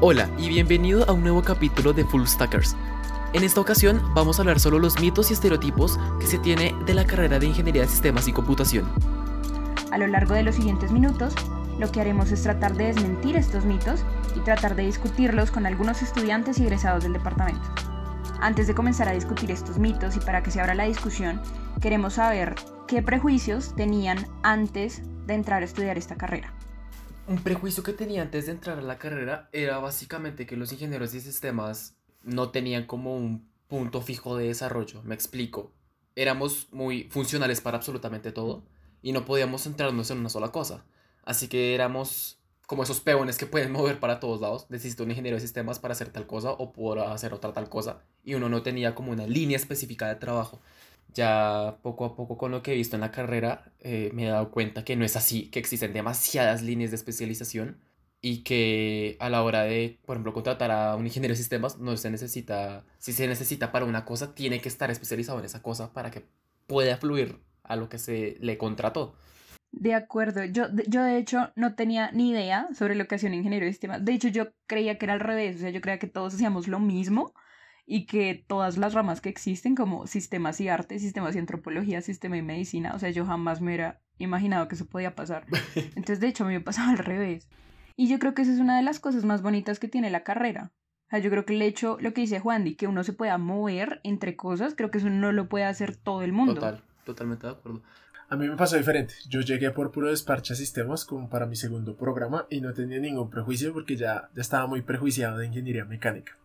Hola y bienvenido a un nuevo capítulo de Full Stackers. En esta ocasión vamos a hablar solo los mitos y estereotipos que se tiene de la carrera de Ingeniería de Sistemas y Computación. A lo largo de los siguientes minutos, lo que haremos es tratar de desmentir estos mitos y tratar de discutirlos con algunos estudiantes y egresados del departamento. Antes de comenzar a discutir estos mitos y para que se abra la discusión, queremos saber qué prejuicios tenían antes de entrar a estudiar esta carrera. Un prejuicio que tenía antes de entrar a la carrera era básicamente que los ingenieros de sistemas no tenían como un punto fijo de desarrollo. Me explico. Éramos muy funcionales para absolutamente todo y no podíamos centrarnos en una sola cosa. Así que éramos como esos peones que pueden mover para todos lados. Necesito un ingeniero de sistemas para hacer tal cosa o para hacer otra tal cosa. Y uno no tenía como una línea específica de trabajo ya poco a poco con lo que he visto en la carrera eh, me he dado cuenta que no es así, que existen demasiadas líneas de especialización y que a la hora de, por ejemplo, contratar a un ingeniero de sistemas, no se necesita, si se necesita para una cosa, tiene que estar especializado en esa cosa para que pueda fluir a lo que se le contrató. De acuerdo, yo, yo de hecho no tenía ni idea sobre lo que hacía un ingeniero de sistemas. De hecho, yo creía que era al revés, o sea, yo creía que todos hacíamos lo mismo y que todas las ramas que existen como sistemas y arte, sistemas y antropología, sistema y medicina, o sea, yo jamás me hubiera imaginado que eso podía pasar. Entonces, de hecho, a mí me pasaba al revés. Y yo creo que esa es una de las cosas más bonitas que tiene la carrera. O sea, yo creo que el hecho, lo que dice Juan, de que uno se pueda mover entre cosas, creo que eso no lo puede hacer todo el mundo. Total, totalmente de acuerdo. A mí me pasó diferente. Yo llegué por puro desparche a sistemas como para mi segundo programa y no tenía ningún prejuicio porque ya, ya estaba muy prejuiciado de ingeniería mecánica.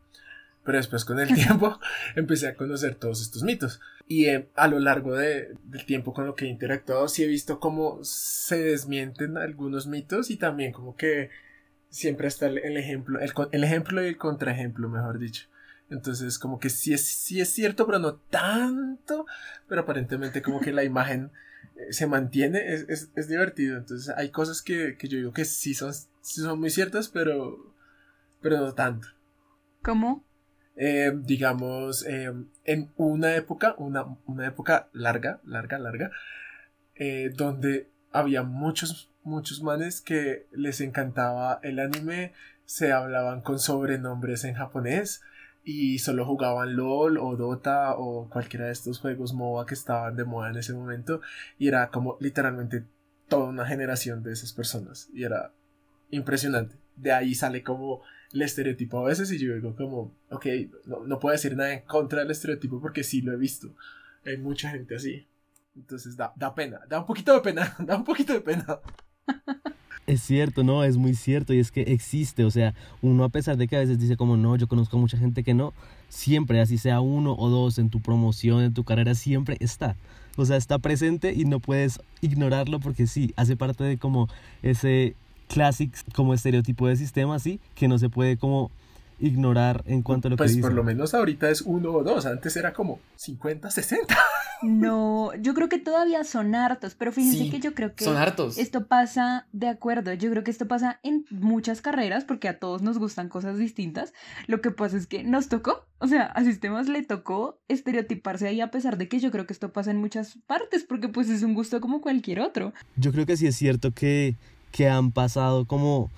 Pero después con el tiempo empecé a conocer todos estos mitos. Y eh, a lo largo de, del tiempo con lo que he interactuado, sí he visto cómo se desmienten algunos mitos y también como que siempre está el, ejemplo, el, el, ejemplo y el contraejemplo, mejor dicho. Entonces como que sí es, sí es cierto, pero no tanto. Pero aparentemente como que la imagen eh, se mantiene, es, es, es, divertido. Entonces hay cosas que, que yo digo que sí son, sí son muy ciertas, pero, pero no tanto. ¿Cómo? Eh, digamos, eh, en una época, una, una, época larga, larga, larga, eh, donde había muchos, muchos manes que les encantaba el anime, se hablaban con sobrenombres en japonés y solo jugaban LOL o Dota o cualquiera de estos juegos MOBA que estaban de moda en ese momento y era como literalmente toda una generación de esas personas y era impresionante. De ahí sale como el estereotipo a veces y yo digo como, ok, no, no puedo decir nada en contra del estereotipo porque sí lo he visto. Hay mucha gente así. Entonces da, da pena, da un poquito de pena, da un poquito de pena. Es cierto, no, es muy cierto y es que existe, o sea, uno a pesar de que a veces dice como no, yo conozco a mucha gente que no, siempre, así sea uno o dos en tu promoción, en tu carrera, siempre está. O sea, está presente y no puedes ignorarlo porque sí, hace parte de como ese classics como estereotipo de sistema, así, que no se puede como ignorar en cuanto a lo pues que dice. Pues por lo menos ahorita es uno o dos, antes era como 50, 60. No, yo creo que todavía son hartos, pero fíjense que yo creo que son hartos. esto pasa, de acuerdo, yo creo que esto pasa en muchas carreras porque a todos nos gustan cosas distintas. Lo que pasa es que nos tocó, o sea, a sistemas le tocó estereotiparse ahí a pesar de que yo creo que esto pasa en muchas partes porque pues es un gusto como cualquier otro. Yo creo que sí es cierto que que han pasado como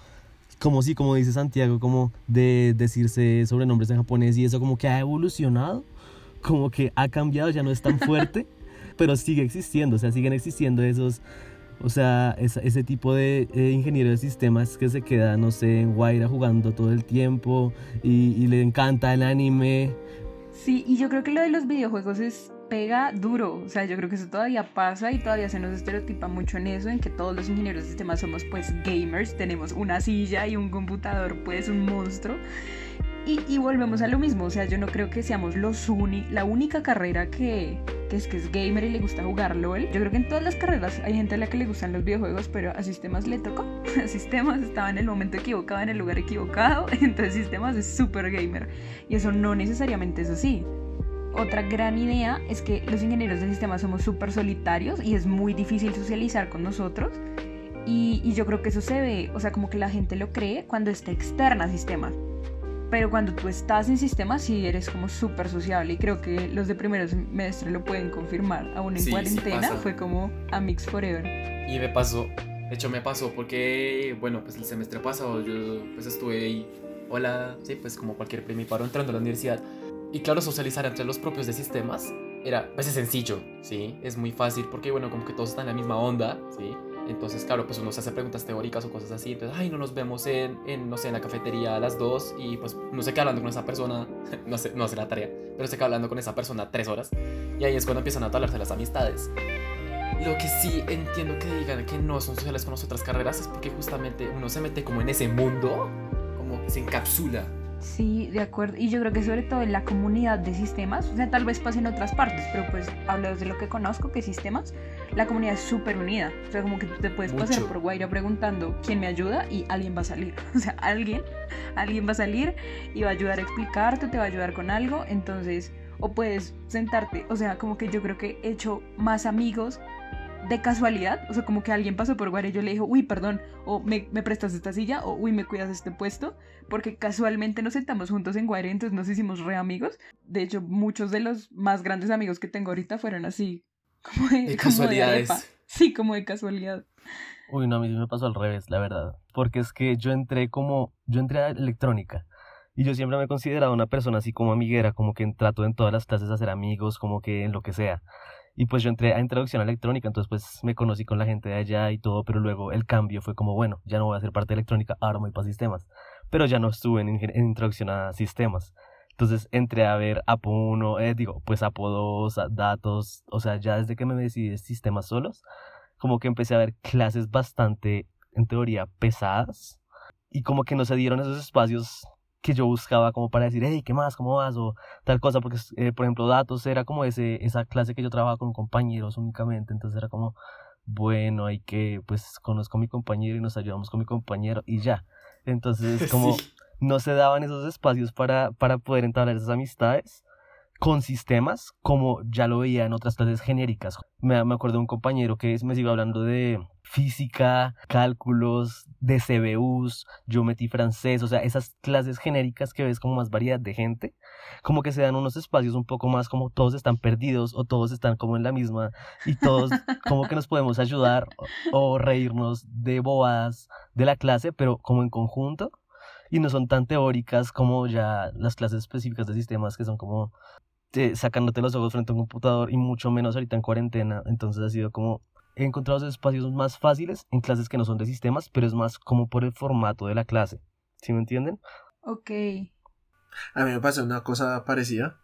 como sí, como dice Santiago, como de decirse sobrenombres en japonés y eso como que ha evolucionado, como que ha cambiado, ya no es tan fuerte, pero sigue existiendo, o sea, siguen existiendo esos, o sea, ese, tipo de eh, ingeniero de sistemas que se queda, no sé, en Guaira jugando todo el tiempo y, y le encanta el anime. Sí, y yo creo que lo de los videojuegos es pega duro, o sea, yo creo que eso todavía pasa y todavía se nos estereotipa mucho en eso, en que todos los ingenieros de sistemas somos pues gamers, tenemos una silla y un computador pues un monstruo. Y, y volvemos a lo mismo, o sea, yo no creo que seamos los uni la única carrera que, que, es que es gamer y le gusta jugar LOL. Yo creo que en todas las carreras hay gente a la que le gustan los videojuegos, pero a sistemas le tocó. A sistemas estaba en el momento equivocado, en el lugar equivocado, entonces sistemas es súper gamer. Y eso no necesariamente es así. Otra gran idea es que los ingenieros de sistemas somos súper solitarios y es muy difícil socializar con nosotros. Y, yo creo que eso se ve, o sea, como que la gente lo cree cuando está externa a sistemas. Pero cuando tú estás en sistemas sí eres como súper sociable y creo que los de primeros semestres lo pueden confirmar. Aún en cuarentena fue como a Mix Forever. Y me pasó, de hecho me pasó porque, bueno, pues el semestre pasado yo pues estuve ahí hola, sí, pues como cualquier primiparo entrando a la universidad. Y claro, socializar entre los propios de sistemas era, pues es sencillo, ¿sí? Es muy fácil porque, bueno, como que todos están en la misma onda, ¿sí? Entonces, claro, pues uno se hace preguntas teóricas o cosas así. Entonces, ay, no nos vemos en, en no sé, en la cafetería a las dos y pues no sé qué hablando con esa persona, no sé, no sé la tarea, pero se queda hablando con esa persona tres horas. Y ahí es cuando empiezan a hablarse las amistades. Lo que sí entiendo que digan que no son sociales con las otras carreras es porque justamente uno se mete como en ese mundo, como que se encapsula Sí, de acuerdo. Y yo creo que sobre todo en la comunidad de sistemas, o sea, tal vez pase en otras partes, pero pues hablo de lo que conozco, que sistemas, la comunidad es súper unida. O sea, como que tú te puedes pasar por Guaira preguntando quién me ayuda y alguien va a salir. O sea, alguien, alguien va a salir y va a ayudar a explicarte, te va a ayudar con algo. Entonces, o puedes sentarte, o sea, como que yo creo que he hecho más amigos de casualidad, o sea, como que alguien pasó por Guare y yo le dijo, uy, perdón, o me, me, prestas esta silla, o uy, me cuidas este puesto, porque casualmente nos sentamos juntos en Guare, entonces nos hicimos re amigos. De hecho, muchos de los más grandes amigos que tengo ahorita fueron así, como de, casualidades. sí, como de casualidad. Uy, no, a mí me pasó al revés, la verdad, porque es que yo entré como, yo entré a electrónica. Y yo siempre me he considerado una persona así como amiguera, como que trato en todas las clases a hacer amigos, como que en lo que sea. Y pues yo entré a introducción electrónica, entonces pues me conocí con la gente de allá y todo, pero luego el cambio fue como, bueno, ya no voy a ser parte de electrónica, ahora voy para sistemas. Pero ya no estuve en, introducción a sistemas. Entonces entré a ver APO 1, eh, digo, pues APO 2, datos, o sea, ya desde que me decidí sistemas solos, como que empecé a ver clases bastante, en teoría, pesadas. Y como que no se dieron esos espacios que yo buscaba como para decir, hey, ¿qué más? ¿Cómo vas? O tal cosa, porque, eh, por ejemplo, datos era como ese, esa clase que yo trabajaba con compañeros únicamente, entonces era como, bueno, hay que, pues, conozco a mi compañero y nos ayudamos con mi compañero y ya. Entonces, como no se daban esos espacios para, para poder entablar esas amistades con sistemas, como ya lo veía en otras clases genéricas. Me, me acuerdo de un compañero que me sigue hablando de física, cálculos, de CBUs, yo metí francés, o sea, esas clases genéricas que ves como más variedad de gente, como que se dan unos espacios un poco más como todos están perdidos o todos están como en la misma y todos como que nos podemos ayudar o, reírnos de bobadas de la clase, pero como en conjunto y no son tan teóricas como ya las clases específicas de sistemas que son como eh, sacándote los ojos frente a un computador y mucho menos ahorita en cuarentena, entonces ha sido como he encontrado esos espacios más fáciles en clases que no son de sistemas, pero es más como por el formato de la clase. ¿Sí me entienden? Ok. A mí me pasó una cosa parecida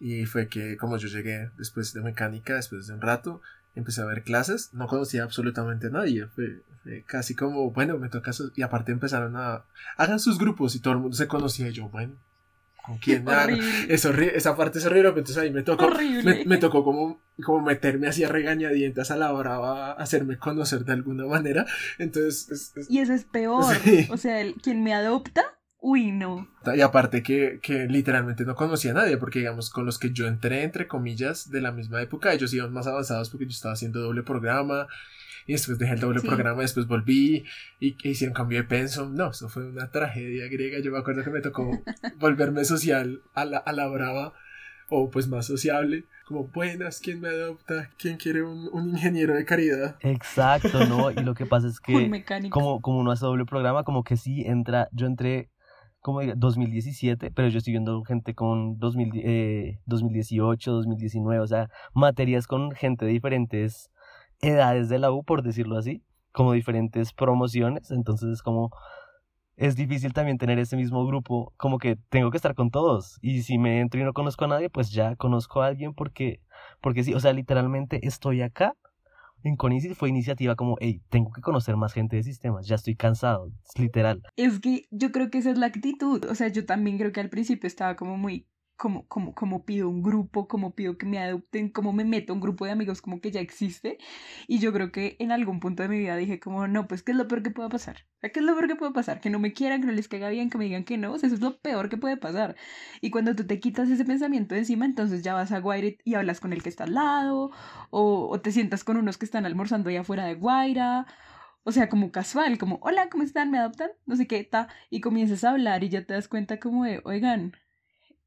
y fue que como yo llegué después de mecánica, después de un rato, empecé a ver clases, no conocía absolutamente a nadie, fue, casi como, bueno, me toca, y aparte empezaron a, hagan sus grupos y todo el mundo se conocía y yo, bueno, ¿Con quién? es horrible. Esa parte es horrible, entonces ahí me tocó, me, tocó como, como meterme así a regañadientas a la brava, hacerme conocer de alguna manera. Entonces. Y eso es peor. O sea, el, quien me adopta, uy, no. Y aparte que, que literalmente no conocía a nadie, porque digamos, con los que yo entré, entre comillas, de la misma época, ellos iban más avanzados porque yo estaba haciendo doble programa y después dejé el doble programa, después volví y, hicieron cambio de pensum. No, eso fue una tragedia griega. Yo me acuerdo que me tocó volverme social a la, a la brava o pues más sociable. Como, buenas, ¿quién me adopta? ¿Quién quiere un, un ingeniero de caridad? Exacto, ¿no? Y lo que pasa es que como, como uno hace doble programa, como que sí entra, yo entré como diga, 2017, pero yo estoy viendo gente con 2000, eh, 2018, 2019, o sea, materias con gente de diferentes edades de la U, por decirlo así, como diferentes promociones, entonces es como es difícil también tener ese mismo grupo, como que tengo que estar con todos. Y si me entro y no conozco a nadie, pues ya conozco a alguien porque porque sí, o sea, literalmente estoy acá en Conicis fue iniciativa como, hey, tengo que conocer más gente de sistemas, ya estoy cansado, es literal. Es que yo creo que esa es la actitud, o sea, yo también creo que al principio estaba como muy como, como, como pido un grupo, como pido que me adopten, como me meto a un grupo de amigos como que ya existe. Y yo creo que en algún punto de mi vida dije como, no, pues, ¿qué es lo peor que pueda pasar? ¿Qué es lo peor que puede pasar? Que no me quieran, que no les caiga bien, que me digan que no. O eso es lo peor que puede pasar. Y cuando tú te quitas ese pensamiento de encima, entonces ya vas a Guaira y hablas con el que está al lado, o, o te sientas con unos que están almorzando allá afuera de Guaira, o sea, como casual, como, hola, ¿cómo están? ¿Me adoptan? No sé qué, ta. Y comienzas a hablar y ya te das cuenta como de, oigan,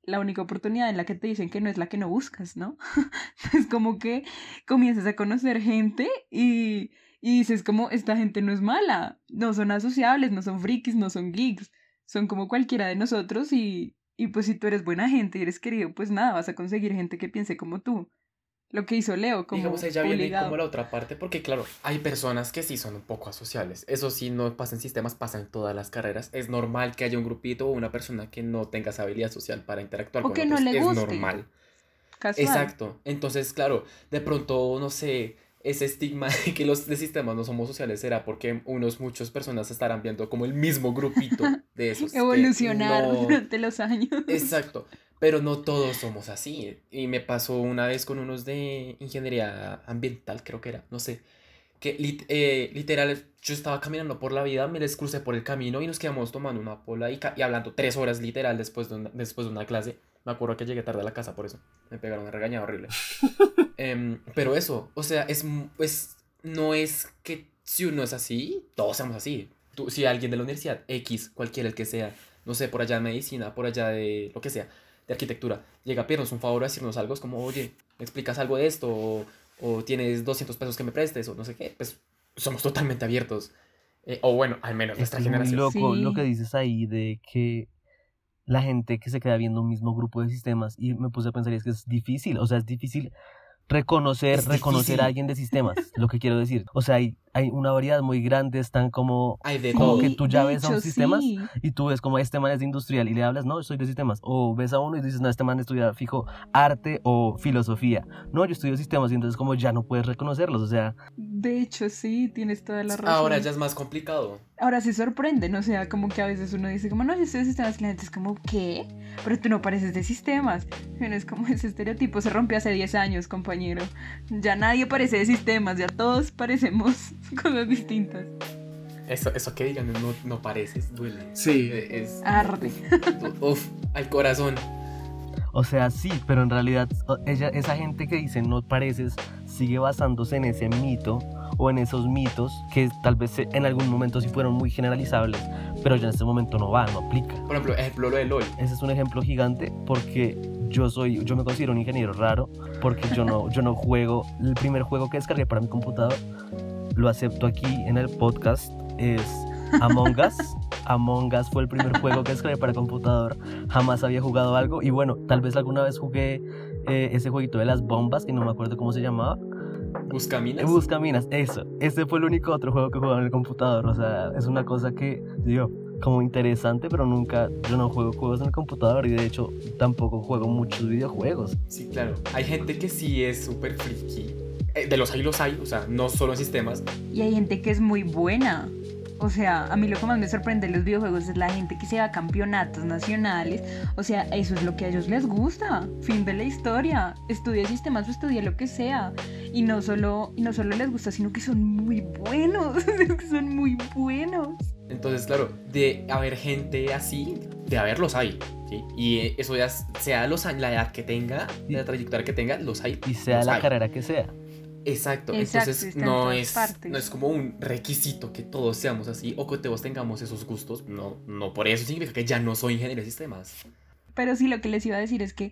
la única oportunidad en la que te dicen que no es la que no buscas, ¿no? es como que comienzas a conocer gente y, y dices como, esta gente no es mala, no son asociables, no son frikis, no son geeks, son como cualquiera de nosotros y, y pues si tú eres buena gente y eres querido, pues nada, vas a conseguir gente que piense como tú. Lo que hizo Leo, como Digamos, ya viene obligado. como la otra parte, porque claro, hay personas que sí son un poco asociales. Eso sí, no pasa en sistemas, pasa en todas las carreras. Es normal que haya un grupito o una persona que no tenga esa habilidad social para interactuar O con que no otros. le es guste. normal. Casual. Exacto. Entonces, claro, de pronto, no sé, ese estigma de que los de sistemas no somos sociales será porque unos, muchas personas estarán viendo como el mismo grupito de esos. Evolucionar no- durante los años. Exacto. Pero no todos somos así. Y me pasó una vez con unos de ingeniería ambiental, creo que era, no sé. Que lit- eh, literal, yo estaba caminando por la vida, me les crucé por el camino y nos quedamos tomando una pola y, y hablando tres horas literal después de, una, después de una clase. Me acuerdo que llegué tarde a la casa por eso. Me pegaron una regañada horrible. Em, pero eso, o sea, es, es, no es que si uno es así, todos somos así. Tú, si alguien de la universidad, X, cualquiera el que sea, no sé, por allá de medicina, por allá de lo que sea, de arquitectura, llega a pedirnos un favor a decirnos algo, es como, oye, ¿me explicas algo de esto? O, o tienes 200 pesos que me prestes, o no sé qué, pues somos totalmente abiertos. Eh, o bueno, al menos Es, nuestra es muy generación. loco Sí. lo que dices ahí de que la gente que se queda viendo un mismo grupo de sistemas y me puse a pensar y es que es difícil, o sea, es difícil reconocer, Es reconocer difícil. a alguien de sistemas, lo que quiero decir. O sea, hay, hay una variedad muy grande, están como Hay de Como todo. que tú ya de ves a un sí. y tú ves como este man es de industrial y le hablas, no, soy de sistemas. O ves a uno y dices, no, este man estudia fijo arte o filosofía. No, yo estudio sistemas y entonces como ya no puedes reconocerlos. O sea, De hecho, sí, tienes toda la razón. Ahora ya es más complicado. Ahora se sorprenden, o sea, como que a veces uno dice como, no, yo estoy de sistemas, y la gente es como, ¿qué? Pero tú no pareces de sistemas. Y uno es como, ese estereotipo se rompió hace 10 años, compañero. Ya nadie parece de sistemas, ya todos parecemos cosas distintas. Eso, eso que digan, no, no pareces, duele. Sí. Eh, Es, Arde. uf, al corazón. o sea, sí, pero en realidad ella, esa gente que dice no pareces sigue basándose en ese mito o en esos mitos que tal vez se- en algún momento sí fueron muy generalizables, pero ya en este momento no va, no aplica. Por ejemplo, ejemplo lo de LOL. Ese es un ejemplo gigante porque yo soy, yo me considero un ingeniero raro porque yo no, yo no juego. El primer juego que descargué para mi computador, lo acepto aquí en el podcast, es Among Us. Among Us fue el primer juego que descargué para computador. Jamás había jugado algo y bueno, tal vez alguna vez jugué eh, ese jueguito de las bombas que no me acuerdo cómo se llamaba. Buscaminas. Buscaminas, eso. Ese fue el único otro juego que jugaba en el computador. O sea, es una cosa que, digo, como interesante, pero nunca, yo no juego juegos en el computador y de hecho tampoco juego muchos videojuegos. Sí, claro. Hay gente que sí es súper friki. Eh, de los hay, los hay. O sea, no solo en sistemas. Y hay gente que es muy buena. O sea, a mí lo que más me sorprende de los videojuegos es la gente que se va a campeonatos nacionales. O sea, eso es lo que a ellos les gusta. Fin de la historia. Estudia sistemas o estudia lo que sea. Y no solo, y no solo les gusta, sino que son muy buenos. Son muy buenos. Entonces, claro, de haber gente así, de haberlos hay. ¿sí? Y eso ya sea los, la edad que tenga, la trayectoria que tenga, los hay. Y sea los la hay. carrera que sea. Exacto, Exacto, entonces en no es, partes. no es como un requisito que todos seamos así o que todos tengamos esos gustos. No, no por eso significa que ya no soy ingeniero de sistemas. Pero sí, lo que les iba a decir es que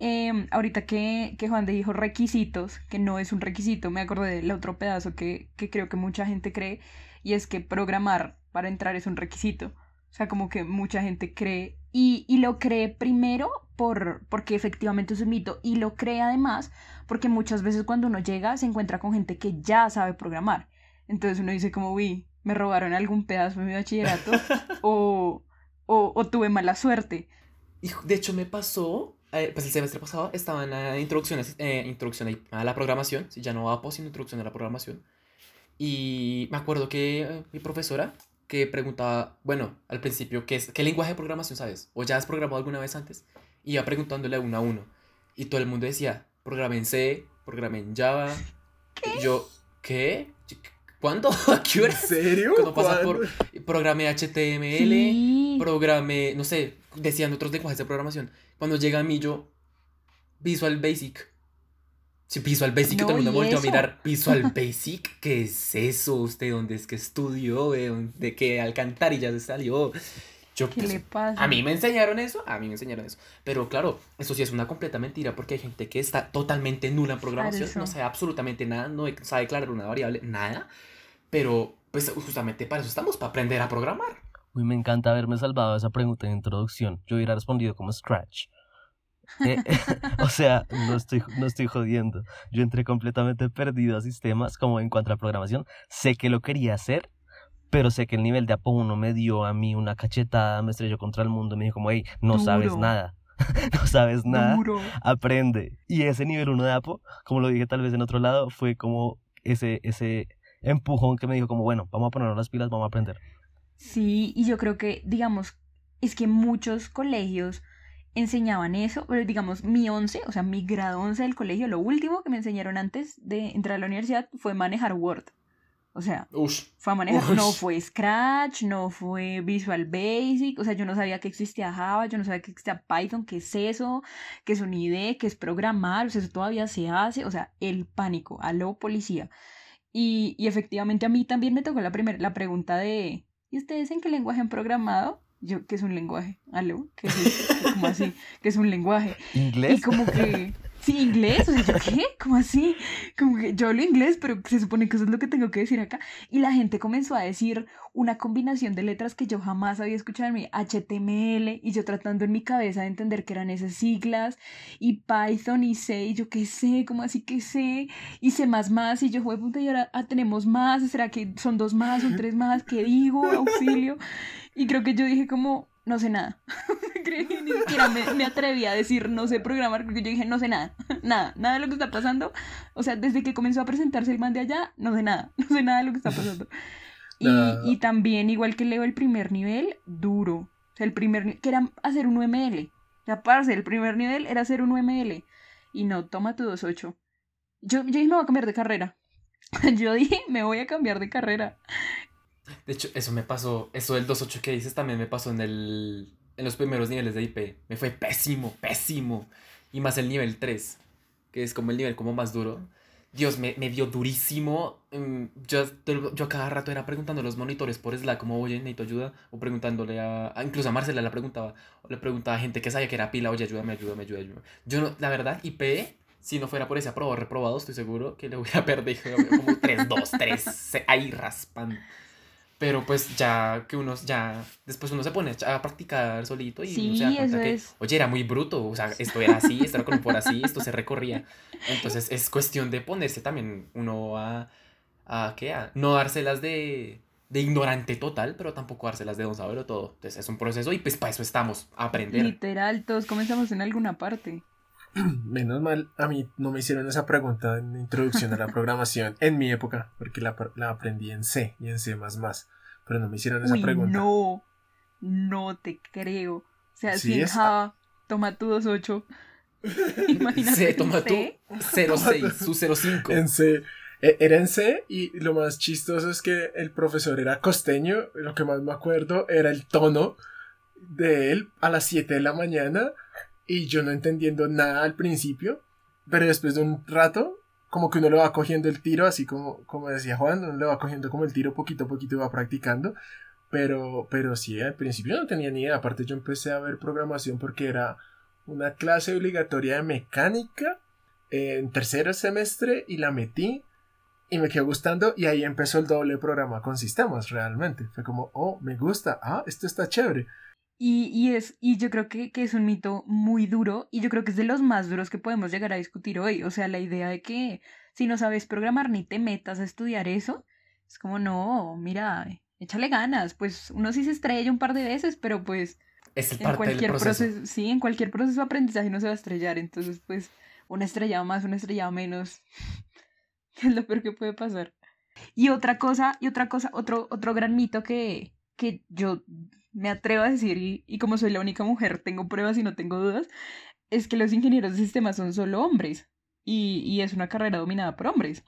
eh, ahorita que, que Juan de dijo requisitos, que no es un requisito, me acordé del otro pedazo que, que creo que mucha gente cree, y es que programar para entrar es un requisito. O sea, como que mucha gente cree, y, y lo cree primero por, porque efectivamente es un mito, y lo cree además porque muchas veces cuando uno llega se encuentra con gente que ya sabe programar. Entonces uno dice como, uy, me robaron algún pedazo de mi bachillerato, o, o, o tuve mala suerte. De hecho me pasó, eh, pues el semestre pasado estaba en la introducción, a- eh, introducción a la programación, ya no APO, sino introducción a la programación. Y me acuerdo que eh, mi profesora, que preguntaba, bueno, al principio, ¿qué, es, ¿qué lenguaje de programación sabes? ¿O ya has programado alguna vez antes? Y iba preguntándole uno a uno. Y todo el mundo decía, programé en C, programé en Java. Y yo, ¿qué? ¿Cuándo? ¿A qué ¿En hora? serio? Cuando pasa por programé HTML, Sí. programé, no sé, decían otros lenguajes de programación. Cuando llega a mí yo, Visual Basic. Sí, Visual Basic, No, todo el mundo ¿y volteó a mirar. Visual Basic, ¿qué es eso? ¿Usted dónde es que estudió? ¿De, dónde- de qué alcantarilla se salió? Yo, ¿Qué pues, le pasa? a mí me enseñaron eso, a mí me enseñaron eso. Pero claro, eso sí es una completa mentira porque hay gente que está totalmente nula en programación, no sabe absolutamente nada, no sabe declarar una variable, nada. Pero pues justamente para eso estamos, para aprender a programar. Uy, me encanta haberme salvado esa pregunta de introducción. Yo hubiera respondido como Scratch. Eh, o sea, no estoy, no estoy jodiendo. Yo entré completamente perdido a sistemas como en cuanto a programación. Sé que lo quería hacer, pero sé que el nivel de Apo 1 me dio a mí una cachetada, me estrelló contra el mundo, me dijo como, hey, no sabes nada. no sabes nada. Duro. Aprende. Y ese nivel 1 de Apo, como lo dije tal vez en otro lado, fue como ese, ese empujón que me dijo como, bueno, vamos a ponernos las pilas, vamos a aprender. Sí, y yo creo que, digamos, es que muchos colegios enseñaban eso, pero digamos, mi 11, o sea, mi grado 11 del colegio, lo último que me enseñaron antes de entrar a la universidad fue manejar Word. O sea, Ush. fue a manejar, Uy. no fue Scratch, no fue Visual Basic, o sea, yo no sabía que existía Java, yo no sabía que existía Python, qué es eso, qué es un IDE, qué es programar, o sea, eso todavía se hace, o sea, el pánico, aló policía. Y, y efectivamente a mí también me tocó la primera, la pregunta de, ¿y ustedes en qué lenguaje han programado? Yo, ¿qué es un lenguaje? ¿Aló? ¿Qué es? ¿Cómo así? ¿Qué es un lenguaje? ¿Inglés? Y como que, sí, inglés, o sea, ¿yo qué? ¿Cómo así? Como que yo hablo inglés, pero se supone que eso es lo que tengo que decir acá. Y la gente comenzó a decir una combinación de letras que yo jamás había escuchado en mi HTML, y yo tratando en mi cabeza de entender qué eran esas siglas, y Python y C, y yo qué sé, ¿cómo así que sé? Y C más más, y yo, juego puta, y ahora ah, tenemos más, ¿será que son dos más, son tres más? ¿Qué digo? Auxilio. Y creo que yo dije como, no sé nada. Ni siquiera me, me atreví a decir no sé programar porque yo dije no sé nada, nada, nada de lo que está pasando. O sea, desde que comenzó a presentarse el man de allá, no sé nada, no sé nada de lo que está pasando. Y, Nada. y también, igual que Leo, el primer nivel, duro. O sea, el primer que era hacer un UML. O sea, parce, el primer nivel era hacer un UML. Y no, toma tu 2.8. Yo, yo dije, me voy a cambiar de carrera. Yo dije, me voy a cambiar de carrera. De hecho, eso me pasó, eso del 2.8 que dices también me pasó en el en los primeros niveles de IP. Me fue pésimo, pésimo. Y más el nivel 3, que es como el nivel como más duro. Dios, me, me dio durísimo. Mm, Yo, yo cada rato era preguntando a los monitores por Slack como, oye, necesito ayuda. O preguntándole a, incluso a Marcela la preguntaba. O le preguntaba a gente que sabía que era pila, oye, ayúdame, ayúdame, ayúdame. ayúdame". Yo, no, la verdad, IP, si no fuera por ese aprobado reprobado, estoy seguro que le hubiera perdido como 3, 2, 3, ahí raspan. Pero pues ya que uno, ya, después uno se pone a practicar solito y uno se da Sí, cuenta que, es. oye, era muy bruto, o sea, esto era así, esto era con por así, esto se recorría. Entonces es cuestión de ponerse también uno a, a ¿qué? A no dárselas de, de ignorante total, pero tampoco dárselas de don saberlo todo. Entonces es un proceso y pues para eso estamos, a aprender. Literal, todos comenzamos en alguna parte. Menos mal, a mí no me hicieron esa pregunta en introducción a la programación en mi época, porque la, la aprendí en C y en C++, pero no me hicieron esa Uy, pregunta. no, no te creo. O sea, Sí, si en Java, toma tu 2.8. Imagínate. En toma tú C. 06, su 05. En C. E- Era en C y lo más chistoso es que el profesor era costeño. Lo que más me acuerdo era el tono de él a las 7 de la mañana y yo no entendiendo nada al principio, pero después de un rato, como que uno le va cogiendo el tiro, así como, como decía Juan, uno le va cogiendo como el tiro poquito a poquito y va practicando. Pero, pero sí, al principio no tenía ni idea. Aparte yo empecé a ver programación porque era una clase obligatoria de mecánica en tercer semestre y la metí y me quedó gustando y ahí empezó el doble programa con sistemas realmente. Fue como, oh, me gusta, ah, esto está chévere. Y, y, es, y yo creo que, que es un mito muy duro y yo creo que es de los más duros que podemos llegar a discutir hoy. O sea, la idea de que si no sabes programar ni te metas a estudiar eso, es como, no, mira, échale ganas. Pues uno sí se estrella un par de veces, pero pues Es el en cualquier proceso. proceso, sí, en cualquier proceso de aprendizaje no se va a estrellar. Entonces, pues, una estrellado más, una estrellado menos. es lo peor que puede pasar. Y otra cosa, y otra cosa, otro, otro gran mito que, que yo me atrevo a decir, y, como soy la única mujer, tengo pruebas y no tengo dudas, es que los ingenieros de sistemas son solo hombres. Y, y es una carrera dominada por hombres.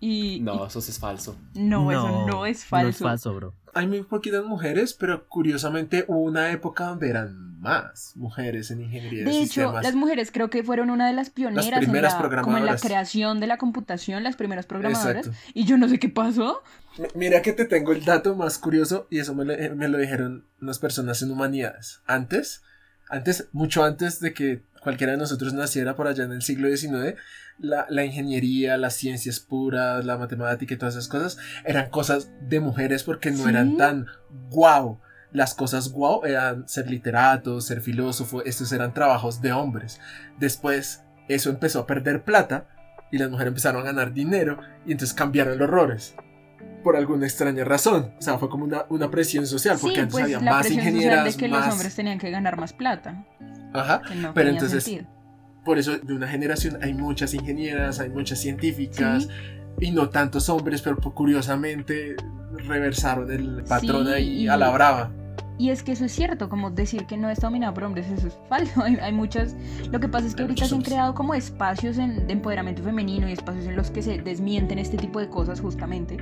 Y, No, eso sí es falso. no, eso no es falso. No es falso, bro. Hay muy poquitas mujeres, pero curiosamente hubo una época donde eran más mujeres en ingeniería de, De hecho, sistemas. las mujeres creo que fueron una de las pioneras en primeras la, como en la creación de la computación, las primeras programadoras. Exacto. Y yo no sé qué pasó. M- Mira que te tengo el dato más curioso y eso me lo, me lo dijeron unas personas en humanidades. Antes, antes, mucho antes de que cualquiera de nosotros naciera por allá en el siglo XIX, la, la, ingeniería, las ciencias puras, la matemática y todas esas cosas eran cosas de mujeres porque no eran tan guau. Las cosas guau eran ser literato, ser filósofo, estos eran trabajos de hombres. Después eso empezó a perder plata y las mujeres empezaron a ganar dinero y entonces cambiaron los roles por alguna extraña razón. O sea, fue como una, una presión social, porque antes pues, había la más ingenieras. de que más... los hombres tenían que ganar más plata. Ajá. que no pero entonces, sentido. por eso de una generación hay muchas ingenieras, hay muchas científicas. Sí. Y no tantos hombres, pero curiosamente reversaron el patrón Sí, ahí a la brava. Y es que eso es cierto, como decir que no está dominado por hombres, eso es falso. Hay, hay muchas. Lo que pasa es que ahorita se han creado como espacios en- de empoderamiento femenino y espacios en los que se desmienten este tipo de cosas, justamente.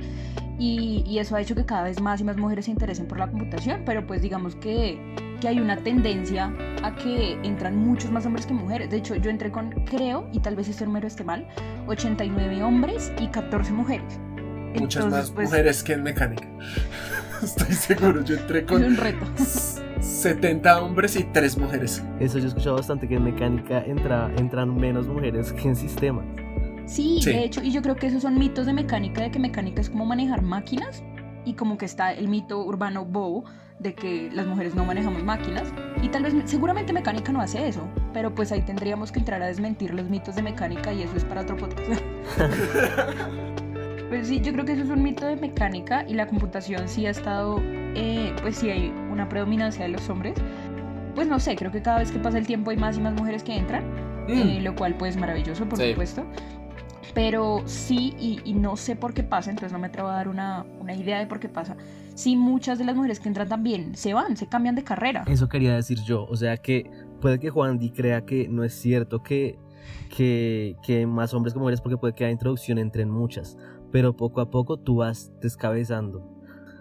Y, y eso ha hecho que cada vez más y más mujeres se interesen por la computación, pero pues digamos que, que hay una tendencia a que entran muchos más hombres que mujeres. De hecho, yo entré con, creo, y tal vez este número esté mal, 89 hombres y 14 mujeres. Muchas Entonces, más pues, mujeres que en mecánica. Estoy seguro, yo entré Es con un reto. 70 hombres y 3 mujeres. Eso yo he escuchado bastante que en mecánica entra, entran menos mujeres que en sistemas. Sí, Sí. de hecho, y yo creo que esos son mitos de mecánica, de que mecánica es como manejar máquinas, y como que está el mito urbano bobo de que las mujeres no manejamos máquinas, y tal vez, seguramente mecánica no hace eso, pero pues ahí tendríamos que entrar a desmentir los mitos de mecánica, y eso es para otro podcast. Pues sí, yo creo que eso es un mito de mecánica, y la computación sí ha estado, eh, pues sí hay una predominancia de los hombres. Pues no sé, creo que cada vez que pasa el tiempo hay más y más mujeres que entran, eh, lo cual pues maravilloso, por Sí. supuesto. Pero sí, y, y no sé por qué pasa, entonces no me atrevo a dar una, una idea de por qué pasa. Sí, muchas de las mujeres que entran también se van, se cambian de carrera. Eso quería decir yo. O sea que puede que Juan Di crea que no es cierto que, que, que más hombres que mujeres porque puede que la introducción entre en muchas. Pero poco a poco tú vas descabezando.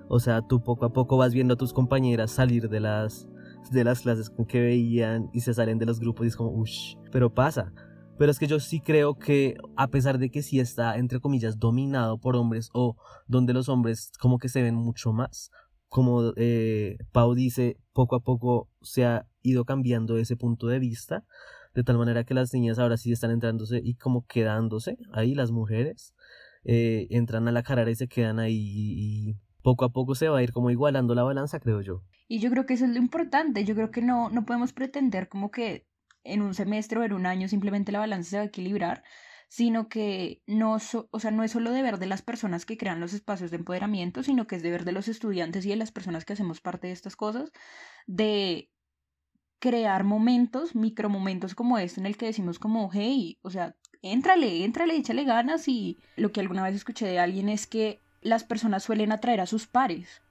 O sea, tú poco a poco vas viendo a tus compañeras salir de las, de las clases que veían y se salen de los grupos y es como, uff, pero pasa. Pero es que yo sí creo que a pesar de que sí está, entre comillas, dominado por hombres o donde los hombres como que se ven mucho más, como eh, Pau dice, poco a poco se ha ido cambiando ese punto de vista, de tal manera que las niñas ahora sí están entrándose y como quedándose ahí, las mujeres, eh, entran a la carrera y se quedan ahí y, poco a poco se va a ir como igualando la balanza, creo yo. Y yo creo que eso es lo importante. Yo creo que no, no podemos pretender como que en un semestre o en un año simplemente la balanza se va a equilibrar, sino que no, so- o sea, no es solo deber de las personas que crean los espacios de empoderamiento, sino que es deber de los estudiantes y de las personas que hacemos parte de estas cosas, de crear momentos, micromomentos como este en el que decimos como, hey, o sea, éntrale, éntrale, échale ganas y lo que alguna vez escuché de alguien es que las personas suelen atraer a sus pares.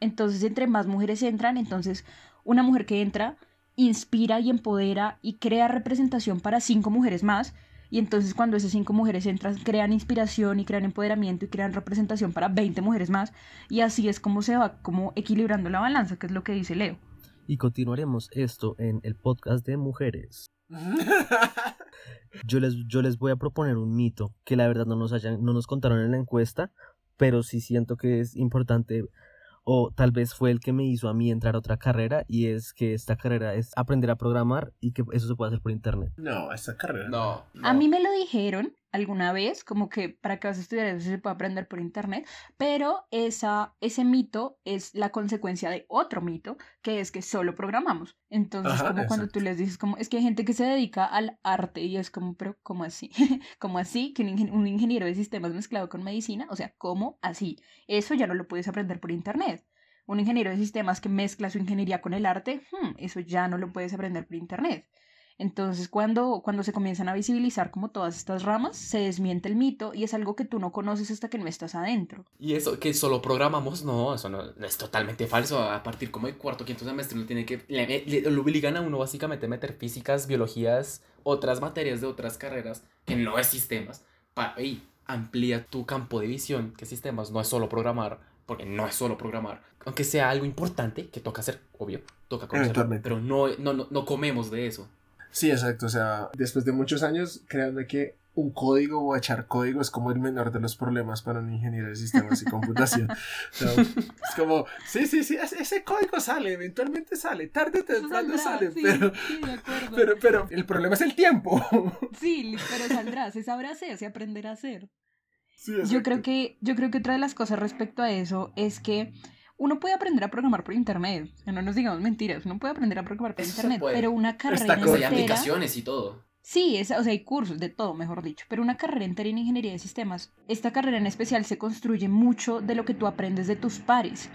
Entonces, entre más mujeres entran, entonces una mujer que entra inspira y empodera y crea representación para cinco mujeres más. Y entonces cuando esas cinco mujeres entran, crean inspiración y crean empoderamiento y crean representación para 20 mujeres más. Y así es como se va como equilibrando la balanza, que es lo que dice Leo. Y continuaremos esto en el podcast de mujeres. Yo les, yo les voy a proponer un mito que la verdad no nos, hayan, no nos contaron en la encuesta, pero sí siento que es importante o tal vez fue el que me hizo a mí entrar a otra carrera y es que esta carrera es aprender a programar y que eso se puede hacer por internet. No, esta carrera. No. no. A mí me lo dijeron alguna vez, como que para que vas a estudiar eso se puede aprender por internet, pero esa, ese mito es la consecuencia de otro mito, que es que solo programamos. Entonces, Ajá, como cuando tú les dices, como, es que hay gente que se dedica al arte y es como, pero ¿cómo así? ¿Cómo así? Que un, ingen- un ingeniero de sistemas mezclado con medicina, o sea, ¿cómo así? Eso ya no lo puedes aprender por internet. Un ingeniero de sistemas que mezcla su ingeniería con el arte, hmm, eso ya no lo puedes aprender por internet. Entonces, cuando, cuando se comienzan a visibilizar como todas estas ramas, se desmiente el mito y es algo que tú no conoces hasta que no estás adentro. Y eso, que solo programamos, no, eso no, no es totalmente falso. A partir como de cuarto, quinto semestre, uno tiene que, le, le- lo obligan a uno básicamente a meter físicas, biologías, otras materias de otras carreras, que no es sistemas. Para, y amplía tu campo de visión, que sistemas no es solo programar, porque no es solo programar. Aunque sea algo importante que toca hacer, obvio, toca conocer, pero no, no, no, no comemos de eso. Sí, exacto. O sea, después de muchos años, créanme que un código o echar código es como el menor de los problemas para un ingeniero de sistemas y computación. So, es como, sí, sí, sí, ese, código sale, eventualmente sale, tarde o temprano sale, sí, pero, sí, de pero, pero el problema es el tiempo. Sí, pero saldrá, se sabrá hacer, se aprenderá a hacer. Sí, Yo creo que, yo creo que otra de las cosas respecto a eso es que uno puede aprender a programar por internet. No nos digamos mentiras, uno puede aprender a programar por Eso internet, pero una carrera. Hay entera. aplicaciones y todo. Sí, es- o sea, hay cursos de todo, mejor dicho, pero una carrera entera en ingeniería de sistemas. Esta carrera en especial se construye mucho de lo que tú aprendes de tus pares.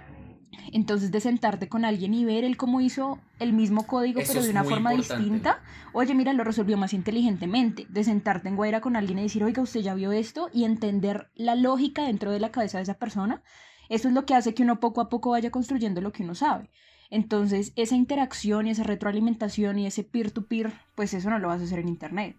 Entonces, de sentarte con alguien y ver él cómo hizo el mismo código, Eso pero de una forma importante. distinta. Oye, mira, lo resolvió más inteligentemente. De sentarte en Guaira con alguien y decir, oiga, usted ya vio esto y entender la lógica dentro de la cabeza de esa persona. Eso es lo que hace que uno poco a poco vaya construyendo lo que uno sabe. Entonces, esa interacción y esa retroalimentación y ese peer-to-peer, pues eso no lo vas a hacer en internet.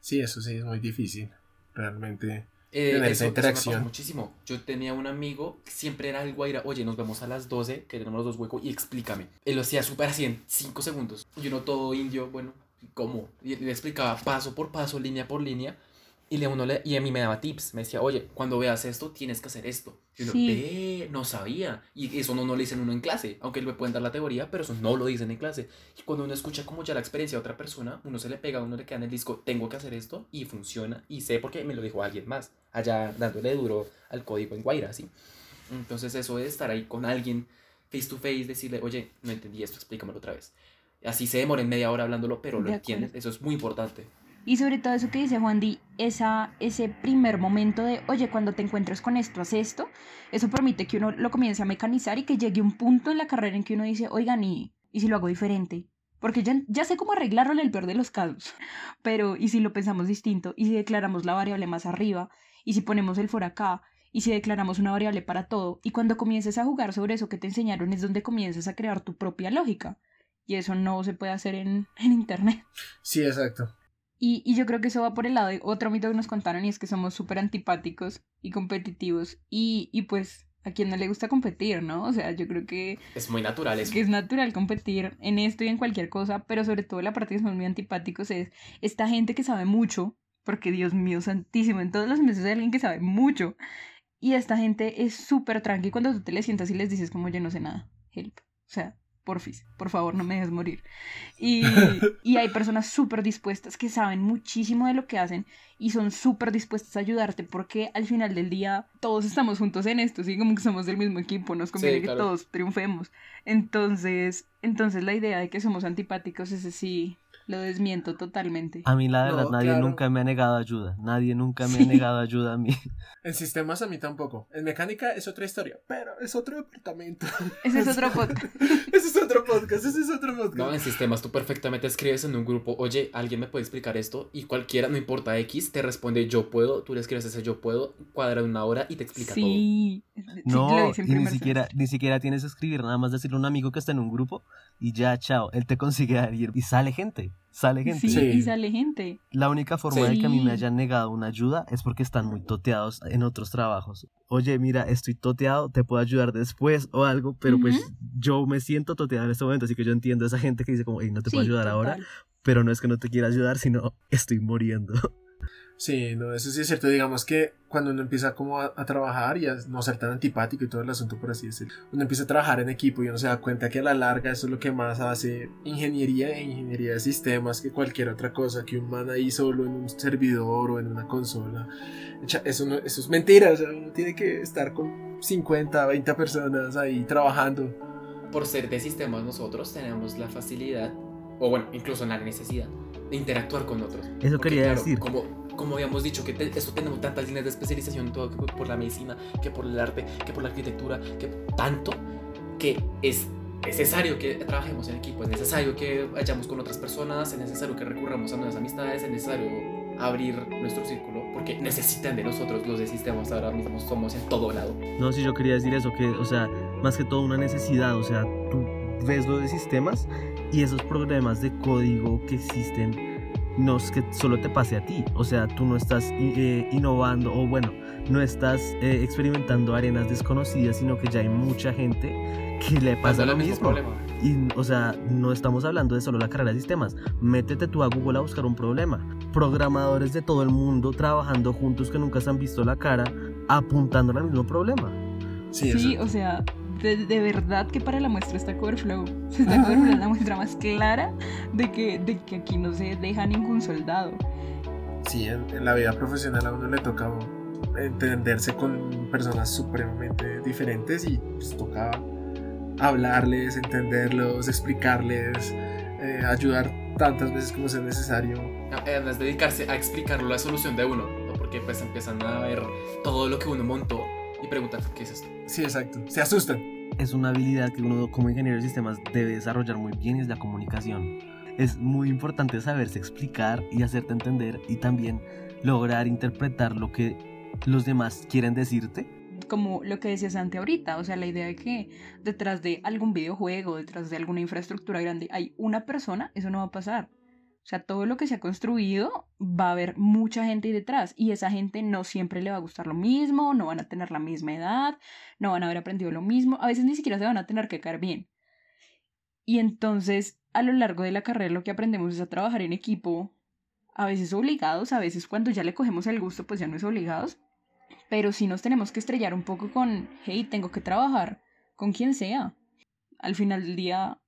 Sí, eso sí es muy difícil, realmente. Eh, Tener esa eso, eso me interacción. pasó muchísimo. Yo tenía un amigo que siempre era el guaira, oye, nos vemos a las 12, que tenemos los dos huecos, y explícame. Él lo hacía súper así en 5 segundos. Y uno todo indio, bueno, ¿cómo? Y le explicaba paso por paso, línea por línea. Y, le, uno le- y a mí me daba tips. Me decía, oye, cuando veas esto, tienes que hacer esto. Y uno, Sí. no sabía. Y eso no, no lo dicen uno en clase. Aunque le pueden dar la teoría, pero eso no lo dicen en clase. Y cuando uno escucha como ya la experiencia de otra persona, uno se le pega, uno le queda en el disco, tengo que hacer esto y funciona. Y sé porque me lo dijo alguien más, allá dándole duro al código en Guaira, ¿sí? Entonces eso de estar ahí con alguien face to face, decirle, oye, no entendí esto, explícamelo otra vez. Así se demoren media hora hablándolo, pero lo De acuerdo. Eso es muy importante. Y sobre todo eso que dice Juan Di, ese primer momento de, oye, cuando te encuentres con esto, haz esto, eso permite que uno lo comience a mecanizar y que llegue un punto en la carrera en que uno dice, oigan, ¿y, y si lo hago diferente? Porque ya, ya sé cómo arreglarlo en el peor de los casos, pero ¿y si lo pensamos distinto? ¿Y si declaramos la variable más arriba? ¿Y si ponemos el for acá? ¿Y si declaramos una variable para todo? Y cuando comiences a jugar sobre eso que te enseñaron es donde comienzas a crear tu propia lógica. Y eso no se puede hacer en, en Internet. Sí, exacto. Y, y yo creo que eso va por el lado de otro mito que nos contaron y es que somos súper antipáticos y competitivos. Y, y pues a quien no le gusta competir, ¿no? O sea, yo creo que, Es muy natural eso. que es natural competir en esto y en cualquier cosa, pero sobre todo la parte que somos muy antipáticos es esta gente que sabe mucho, porque Dios mío santísimo, en todos los meses hay alguien que sabe mucho. Y esta gente es súper tranqui cuando tú te le sientas y les dices como yo no sé nada, help. O sea, porfis, por favor no me dejes morir. Y, y hay personas súper dispuestas que saben muchísimo de lo que hacen y son súper dispuestas a ayudarte porque al final del día todos estamos juntos en esto, ¿sí? Como que somos del mismo equipo, nos conviene Sí, que todos triunfemos. Entonces, entonces la idea de que somos antipáticos, ese sí, lo desmiento totalmente. A mí la No, verdad, nadie claro. nunca me ha negado ayuda. Nadie nunca me Sí. ha negado ayuda a mí. En sistemas a mí tampoco. En mecánica es otra historia, pero es otro departamento. Ese es otro podcast. ese es otro podcast, ese es otro podcast. No, en sistemas tú perfectamente escribes en un grupo, oye, alguien me puede explicar esto y cualquiera, no importa X, te responde yo puedo, tú le escribes ese yo puedo, cuadra una hora y te explica todo. Sí, No, y ni siquiera, ni siquiera tienes que escribir, nada más decirle a un amigo que está en un grupo y ya, chao, él te consigue a alguien y sale gente, sale gente. Sí, Sí. y sale gente. La única forma de que a mí me hayan negado una ayuda es porque están muy toteados en otros trabajos. Oye, mira, estoy toteado, te puedo ayudar después o algo, pero pues yo me siento toteado en este momento, así que yo entiendo a esa gente que dice como, hey, no te puedo Sí, ayudar ahora, pero no es que no te quiera ayudar, sino estoy muriendo. Sí, no, eso sí es cierto. Digamos que cuando uno empieza como a, a trabajar y a no ser tan antipático y todo el asunto, por así decirlo, uno empieza a trabajar en equipo y uno se da cuenta que a la larga eso es lo que más hace ingeniería e ingeniería de sistemas que cualquier otra cosa que un man ahí solo en un servidor o en una consola. Eso, no, eso es mentira, o sea, uno tiene que estar con 50, 20 personas ahí trabajando. Por ser de sistemas nosotros tenemos la facilidad, o bueno, incluso la necesidad, de interactuar con otros. Eso Porque, quería claro, decir. Como, como habíamos dicho, que te- eso tenemos tantas líneas de especialización, todo que por la medicina, que por el arte, que por la arquitectura, que tanto, que es necesario que trabajemos en equipo, es necesario que vayamos con otras personas, es necesario que recurramos a nuevas amistades, es necesario abrir nuestro círculo, porque necesitan de nosotros los de sistemas ahora mismo, somos en todo lado. No, sí, yo quería decir eso, que, o sea, más que todo una necesidad, o sea, tú ves lo de sistemas y esos problemas de código que existen no es que solo te pase a ti, o sea, tú no estás eh, innovando o bueno, no estás eh, experimentando arenas desconocidas, sino que ya hay mucha gente que le pasa lo mismo. Y, o sea, no estamos hablando de solo la carrera de sistemas. Métete tú a Google a buscar un problema. Programadores de todo el mundo trabajando juntos que nunca se han visto la cara, apuntando al mismo problema. Sí, sí o sea, de, verdad que para la muestra está Coverflow. Está Coverflow es la muestra más clara de que, de que aquí no se deja ningún soldado. Sí, en, la vida profesional a uno le toca entenderse con personas supremamente diferentes y pues toca hablarles, entenderlos, explicarles, eh, ayudar tantas veces como sea necesario. Además, dedicarse a explicar la solución de uno, porque pues empiezan a ver todo lo que uno montó y preguntan, ¿qué es esto? Sí, exacto. Se asustan. Es una habilidad que uno como ingeniero de sistemas debe desarrollar muy bien y es la comunicación. Es muy importante saberse explicar y hacerte entender y también lograr interpretar lo que los demás quieren decirte como lo que decía Santi ahorita, o sea, la idea de que detrás de algún videojuego, detrás de alguna infraestructura grande, hay una persona, eso no va a pasar. O sea, todo lo que se ha construido va a haber mucha gente ahí detrás y esa gente no siempre le va a gustar lo mismo, no van a tener la misma edad, no van a haber aprendido lo mismo, a veces ni siquiera se van a tener que caer bien. Y entonces, a lo largo de la carrera lo que aprendemos es a trabajar en equipo, a veces obligados, a veces cuando ya le cogemos el gusto, pues ya no es obligados, pero sí nos tenemos que estrellar un poco con, hey, tengo que trabajar con quien sea. Al final del día,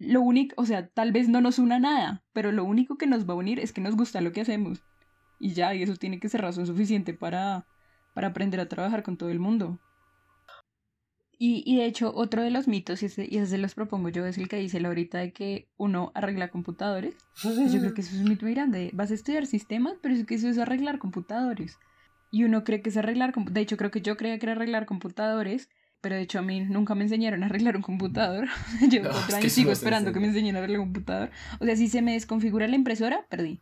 lo único, o sea, tal vez no nos una nada, pero lo único que nos va a unir es que nos gusta lo que hacemos. Y ya, y eso tiene que ser razón suficiente para, para aprender a trabajar con todo el mundo. Y, y de hecho, otro de los mitos, y ese, y ese se los propongo yo, es el que dice la ahorita de que uno arregla computadores. Yo creo que eso es un mito muy grande. Vas a estudiar sistemas, pero es que eso es arreglar computadores. Y uno cree que es arreglar, de hecho creo que yo creía que era arreglar computadores, pero de hecho a mí nunca me enseñaron a arreglar un computador. Llevo no, cuatro años sigo esperando que me enseñen a arreglar un computador. O sea, si se me desconfigura la impresora, perdí.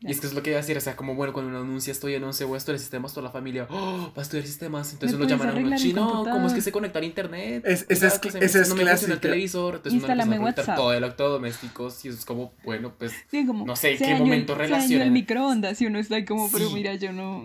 Y es que es lo que iba a decir, o sea, como bueno, cuando uno anuncia estoy en 11 voy a estudiar sistemas, toda la familia, oh, va a estudiar sistemas, entonces lo llaman a uno chino, ¿cómo es que se conecta al internet? Es, ese es, ese es no me funciona el televisor, entonces uno empieza a todo electrodomésticos y eso es como, bueno, pues, no sé, ¿en qué momento relacionas? el microondas y uno está ahí como, pero mira, yo no...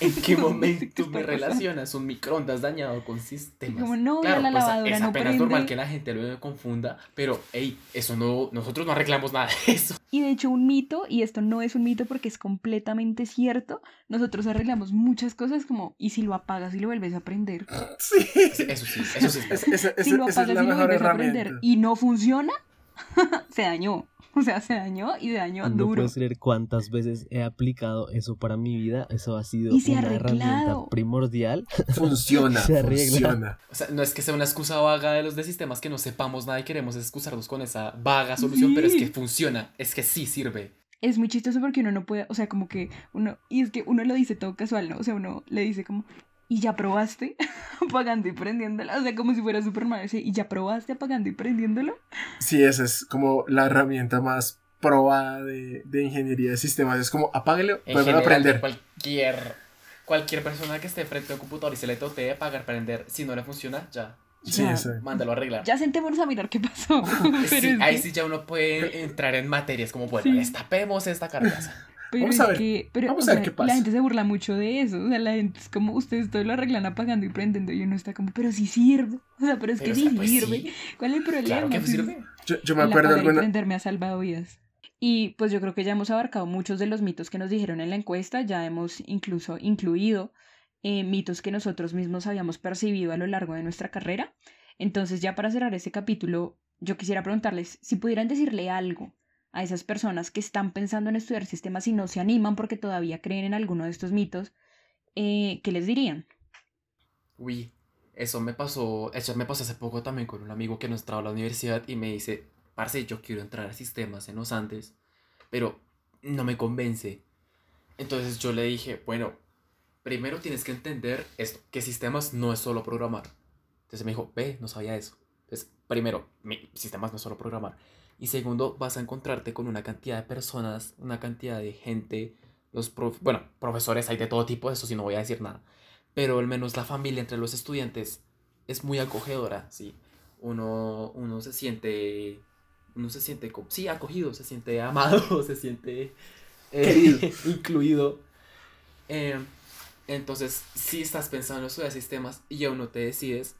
¿En qué momento me relacionas un microondas dañado con sistemas? Como, no, claro, la pues, lavadora es no apenas prende. normal que la gente lo confunda, pero, hey, eso no, nosotros no arreglamos nada de eso. Y de hecho un mito, y esto no es un mito porque es completamente cierto, nosotros arreglamos muchas cosas como, ¿y si lo apagas y lo vuelves a prender? Sí. Eso sí, eso sí. Es, esa, si lo apagas es la y lo vuelves a prender y no funciona, se dañó. O sea, se dañó y se dañó No duro. puedes creer cuántas veces he aplicado eso para mi vida. Eso ha sido Y se ha una herramienta primordial. Funciona, Se arregla. funciona. O sea, no es que sea una excusa vaga de los de sistemas que no sepamos nada y queremos excusarnos con esa vaga solución, pero es que Sí. funciona, es que sí sirve. Es muy chistoso porque uno no puede, o sea, como que uno, y es que uno lo dice todo casual, ¿no? O sea, uno le dice como, ¿y ya probaste apagando y prendiéndolo? O sea, como si fuera Superman, así, ¿y ya probaste apagando y prendiéndolo? Sí, esa es como la herramienta más probada de, de ingeniería de sistemas. Es como apáguelo, general, aprender. cualquier, cualquier persona que esté frente a un computador y se le totee apagar, prender, si no le funciona, ya. Sí, Ya. eso. Mándalo a arreglar. Ya sentémonos a mirar qué pasó. pero Sí, ahí que- sí ya uno puede entrar en materias como, bueno, Sí. destapemos esta carcasa. Pero Vamos a ver, que, pero, vamos a ver sea, qué pasa. La gente se burla mucho de eso. O sea, la gente es como, ustedes todo lo arreglan apagando y prendiendo. Y uno está como, pero sí sirve. O sea, pero es Pero, que sí pues, sirve. sí. ¿Cuál es el problema? Claro que Pues, sirve. Yo, yo me el acuerdo alguna. prender me ha salvado vidas. Y pues yo creo que ya hemos abarcado muchos de los mitos que nos dijeron en la encuesta. Ya hemos incluso incluido eh, mitos que nosotros mismos habíamos percibido a lo largo de nuestra carrera. Entonces, ya para cerrar este capítulo, yo quisiera preguntarles si pudieran decirle algo a esas personas que están pensando en estudiar sistemas y no se animan porque todavía creen en alguno de estos mitos, eh, ¿qué les dirían? Uy, eso me pasó, eso me pasó hace poco también con un amigo que no entraba a la universidad y me dice, parce, yo quiero entrar a sistemas en los Andes, pero no me convence. Entonces yo le dije, bueno, primero tienes que entender esto, que sistemas no es solo programar. Entonces me dijo, ve, no sabía eso. Entonces, primero, mi- sistemas no es solo programar. Y segundo, vas a encontrarte con una cantidad de personas, una cantidad de gente, los prof- bueno, profesores hay de todo tipo, eso sí no voy a decir nada pero al menos la familia entre los estudiantes es muy acogedora, ¿sí? Uno, uno se siente uno se siente, sí, acogido, se siente amado, se siente eh, incluido. Eh, entonces, si estás pensando en estudiar sistemas y aún no te decides,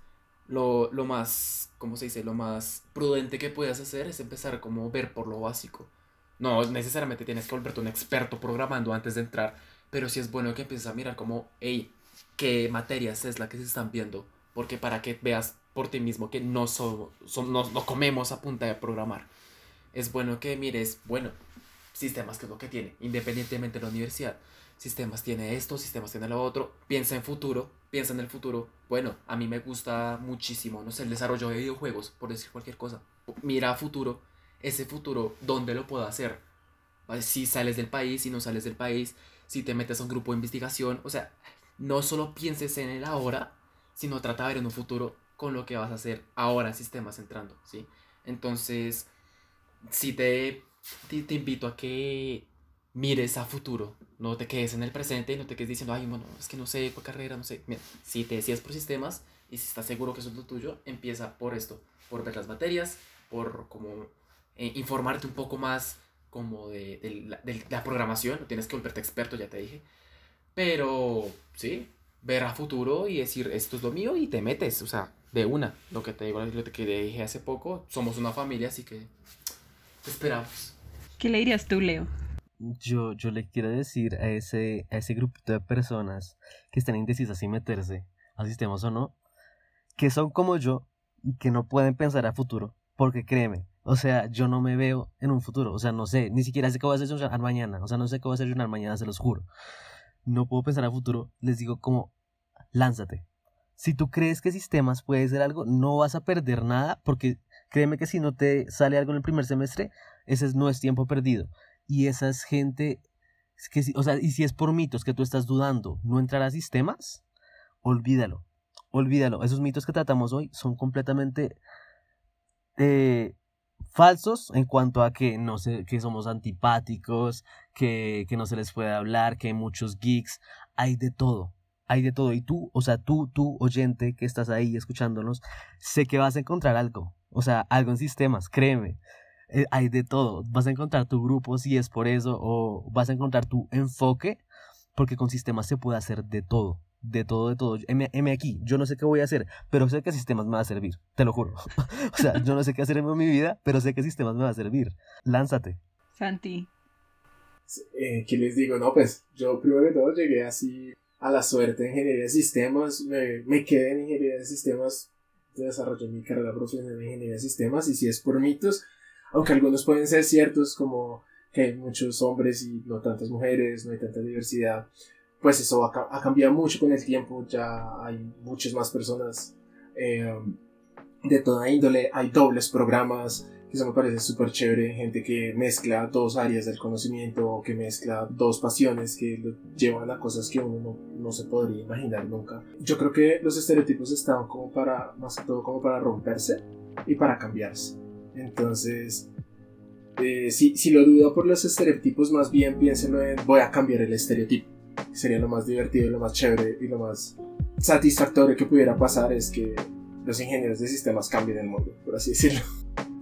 lo, lo más, ¿cómo se dice? Lo más prudente que puedes hacer es empezar como ver por lo básico. No necesariamente tienes que volverte un experto programando antes de entrar, pero sí es bueno que empieces a mirar como, hey, qué materias es la que se están viendo, porque para que veas por ti mismo que no, so- so- no, no comemos a punta de programar. Es bueno que mires, bueno, sistemas que es lo que tiene, independientemente de la universidad. Sistemas tiene esto, sistemas tiene lo otro. Piensa en futuro, piensa en el futuro. Bueno, a mí me gusta muchísimo, no sé, el desarrollo de videojuegos, por decir cualquier cosa. Mira a futuro, ese futuro, ¿dónde lo puedo hacer? ¿Vale? Si sales del país, si no sales del país, si te metes a un grupo de investigación. O sea, no solo pienses en el ahora, sino trata de ver en un futuro con lo que vas a hacer ahora sistemas entrando, ¿sí? Entonces, si te, te, te invito a que mires a futuro, no te quedes en el presente y no te quedes diciendo, ay, bueno, es que no sé cuál carrera, no sé. Mira, si te decides por sistemas y si estás seguro que eso es lo tuyo, empieza por esto, por ver las materias, por como eh, informarte un poco más como de, de la, de la programación, no tienes que volverte experto, ya te dije, pero sí, ver a futuro y decir, esto es lo mío y te metes, o sea, de una, lo que te digo, lo que te dije hace poco, somos una familia, así que te esperamos. ¿Qué le dirías tú, Leo? Yo, yo le quiero decir a ese, a ese grupito de personas que están indecisas si meterse a sistemas o no, que son como yo y que no pueden pensar a futuro, porque créeme, o sea, yo no me veo en un futuro, o sea, no sé, ni siquiera sé qué voy a hacer mañana, o sea, no sé qué voy a hacer mañana, se los juro. No puedo pensar a futuro, les digo como, lánzate. Si tú crees que sistemas puede ser algo, no vas a perder nada, porque créeme que si no te sale algo en el primer semestre, ese no es tiempo perdido y esa es gente que o sea, y si es por mitos que tú estás dudando, no entrar a sistemas, olvídalo. Olvídalo. Esos mitos que tratamos hoy son completamente eh, falsos en cuanto a que no sé, que somos antipáticos, que, que no se les puede hablar, que hay muchos geeks, hay de todo. Hay de todo. Y tú, o sea, tú, tú, oyente que estás ahí escuchándonos, sé que vas a encontrar algo. O sea, algo en sistemas, créeme eh, hay de todo. Vas a encontrar tu grupo si es por eso, o vas a encontrar tu enfoque, porque con sistemas se puede hacer de todo. De todo, de todo. M, M aquí, yo no sé qué voy a hacer, pero sé que sistemas me va a servir, te lo juro. o sea, yo no sé qué hacer en mi vida, pero sé que sistemas me va a servir. Lánzate. Santi. Eh, ¿Qué les digo? No, pues yo primero que todo llegué así a la suerte en ingeniería de sistemas, me, me quedé en ingeniería de sistemas, desarrollé mi carrera profesional en ingeniería de sistemas y si es por mitos, aunque algunos pueden ser ciertos como que hay muchos hombres y no tantas mujeres, no hay tanta diversidad, pues eso ha, ha cambiado mucho con el tiempo, ya hay muchas más personas eh, de toda índole, hay dobles programas, que eso me parece súper chévere, gente que mezcla dos áreas del conocimiento que mezcla dos pasiones que lo llevan a cosas que uno no, no se podría imaginar nunca. Yo creo que los estereotipos están como para, más que todo como para romperse y para cambiarse. Entonces, eh, si, si lo dudo por los estereotipos, más bien piénsenlo en voy a cambiar el estereotipo. Sería lo más divertido, lo más chévere y lo más satisfactorio que pudiera pasar es que los ingenieros de sistemas cambien el mundo, por así decirlo.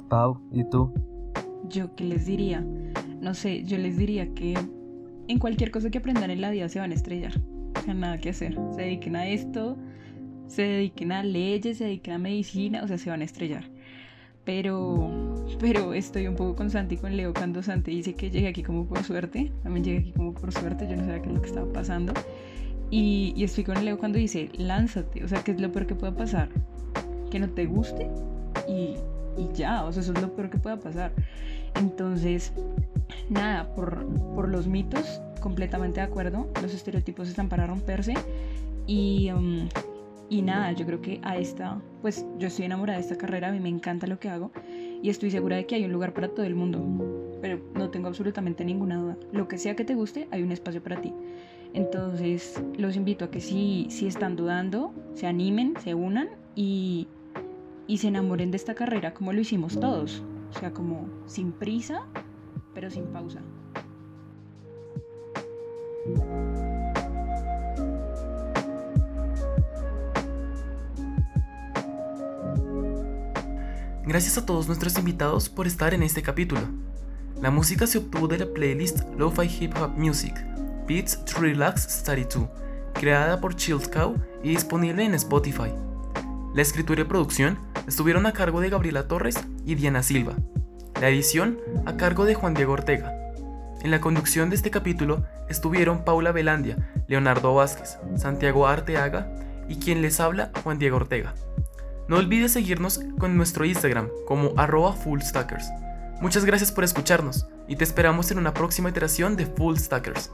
Pau, ¿y tú? ¿Yo qué les diría? No sé, yo les diría que en cualquier cosa que aprendan en la vida se van a estrellar. O sea, nada que hacer. Se dediquen a esto, se dediquen a leyes, se dediquen a medicina, o sea, se van a estrellar. Pero, pero estoy un poco con Santi con Leo cuando Santi dice que llegué aquí como por suerte. También llegué aquí como por suerte, yo no sabía qué es lo que estaba pasando. Y, y estoy con Leo cuando dice, lánzate. O sea, ¿qué es lo peor que pueda pasar? Que no te guste y, y ya, o sea, eso es lo peor que pueda pasar. Entonces, nada, por, por los mitos, completamente de acuerdo, los estereotipos están para romperse y, um, y nada, yo creo que a esta, pues yo estoy enamorada de esta carrera, a mí me encanta lo que hago y estoy segura de que hay un lugar para todo el mundo, pero no tengo absolutamente ninguna duda. Lo que sea que te guste, hay un espacio para ti. Entonces, los invito a que si, si están dudando, se animen, se unan y, y se enamoren de esta carrera como lo hicimos todos. O sea, como sin prisa, pero sin pausa. Gracias a todos nuestros invitados por estar en este capítulo. La música se obtuvo de la playlist Lo-Fi Hip Hop Music, Beats to Relax Study 2, creada por Chilled Cow y disponible en Spotify. La escritura y producción estuvieron a cargo de Gabriela Torres y Diana Silva. La edición a cargo de Juan Diego Ortega. En la conducción de este capítulo estuvieron Paula Velandia, Leonardo Vázquez, Santiago Arteaga y quien les habla Juan Diego Ortega. No olvides seguirnos con nuestro Instagram como arroba fullstackers. Muchas gracias por escucharnos y te esperamos en una próxima iteración de Full Stackers.